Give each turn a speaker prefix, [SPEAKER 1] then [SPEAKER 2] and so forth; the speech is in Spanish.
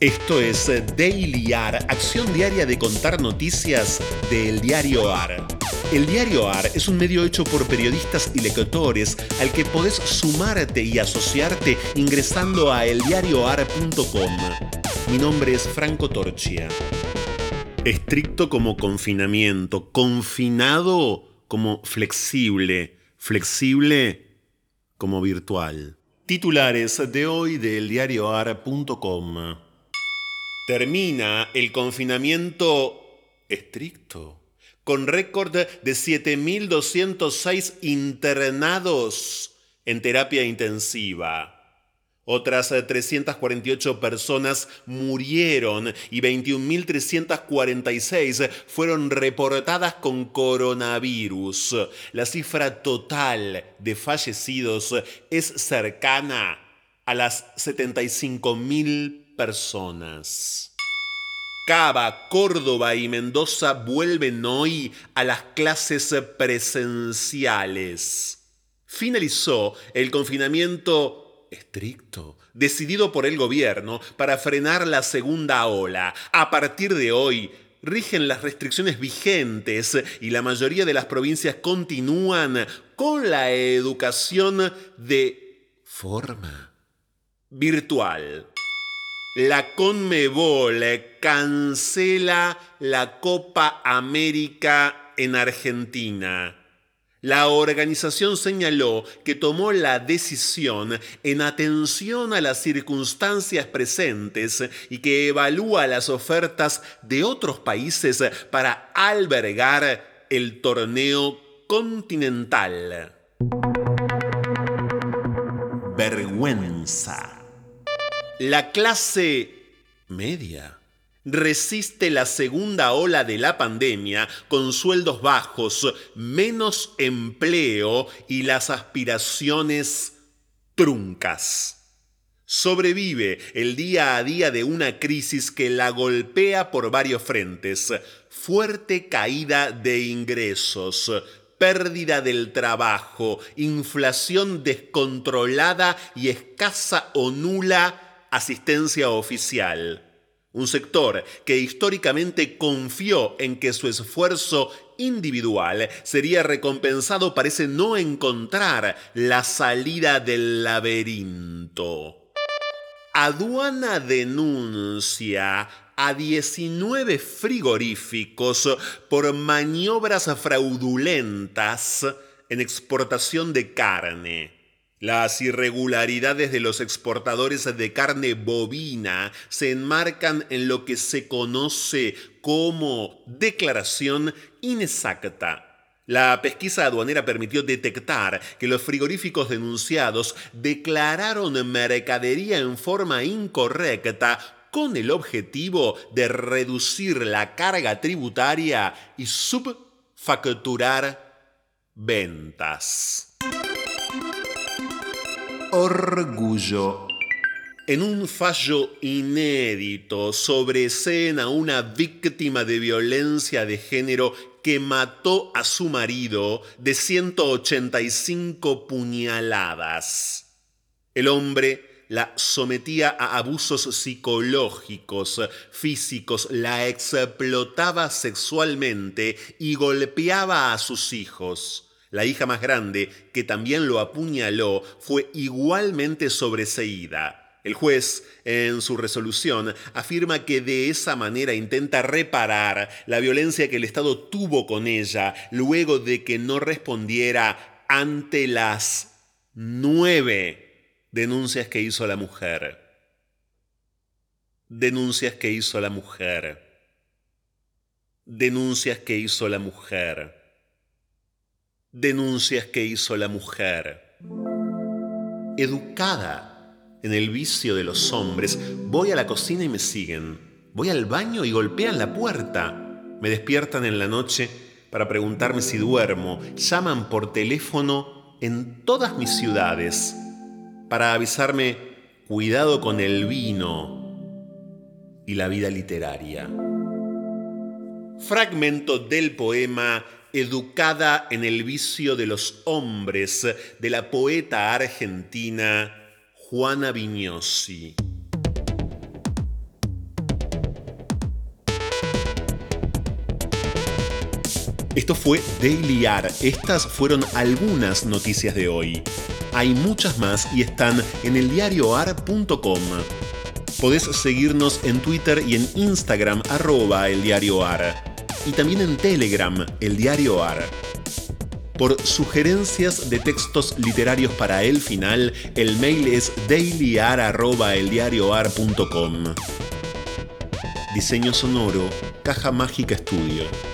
[SPEAKER 1] Esto es Daily AR, acción diaria de contar noticias del diario AR. El diario AR es un medio hecho por periodistas y lectores al que podés sumarte y asociarte ingresando a eldiarioar.com. Mi nombre es Franco Torchia. Estricto como confinamiento, confinado como flexible, flexible como virtual. Titulares de hoy del diarioar.com. Termina el confinamiento estricto, con récord de 7.206 internados en terapia intensiva. Otras 348 personas murieron y 21.346 fueron reportadas con coronavirus. La cifra total de fallecidos es cercana a las 75.000 personas. Cava, Córdoba y Mendoza vuelven hoy a las clases presenciales. Finalizó el confinamiento estricto, decidido por el gobierno para frenar la segunda ola. A partir de hoy, rigen las restricciones vigentes y la mayoría de las provincias continúan con la educación de forma virtual. La Conmebol cancela la Copa América en Argentina. La organización señaló que tomó la decisión en atención a las circunstancias presentes y que evalúa las ofertas de otros países para albergar el torneo continental. Vergüenza. La clase media resiste la segunda ola de la pandemia con sueldos bajos, menos empleo y las aspiraciones truncas. Sobrevive el día a día de una crisis que la golpea por varios frentes. Fuerte caída de ingresos, pérdida del trabajo, inflación descontrolada y escasa o nula asistencia oficial. Un sector que históricamente confió en que su esfuerzo individual sería recompensado parece no encontrar la salida del laberinto. Aduana denuncia a 19 frigoríficos por maniobras fraudulentas en exportación de carne. Las irregularidades de los exportadores de carne bovina se enmarcan en lo que se conoce como declaración inexacta. La pesquisa aduanera permitió detectar que los frigoríficos denunciados declararon mercadería en forma incorrecta con el objetivo de reducir la carga tributaria y subfacturar ventas. Orgullo. En un fallo inédito sobre escena una víctima de violencia de género que mató a su marido de 185 puñaladas. El hombre la sometía a abusos psicológicos, físicos, la explotaba sexualmente y golpeaba a sus hijos. La hija más grande, que también lo apuñaló, fue igualmente sobreseída. El juez, en su resolución, afirma que de esa manera intenta reparar la violencia que el Estado tuvo con ella luego de que no respondiera ante las nueve denuncias que hizo la mujer. Denuncias que hizo la mujer. Denuncias que hizo la mujer denuncias que hizo la mujer. Educada en el vicio de los hombres, voy a la cocina y me siguen. Voy al baño y golpean la puerta. Me despiertan en la noche para preguntarme si duermo. Llaman por teléfono en todas mis ciudades para avisarme cuidado con el vino y la vida literaria. Fragmento del poema educada en el vicio de los hombres de la poeta argentina Juana Vignosi. Esto fue Daily AR. Estas fueron algunas noticias de hoy. Hay muchas más y están en eldiarioar.com. Podés seguirnos en Twitter y en Instagram arroba eldiarioar. Y también en Telegram, el diario AR. Por sugerencias de textos literarios para el final, el mail es dailyar.eldiarioar.com. Diseño sonoro, Caja Mágica Estudio.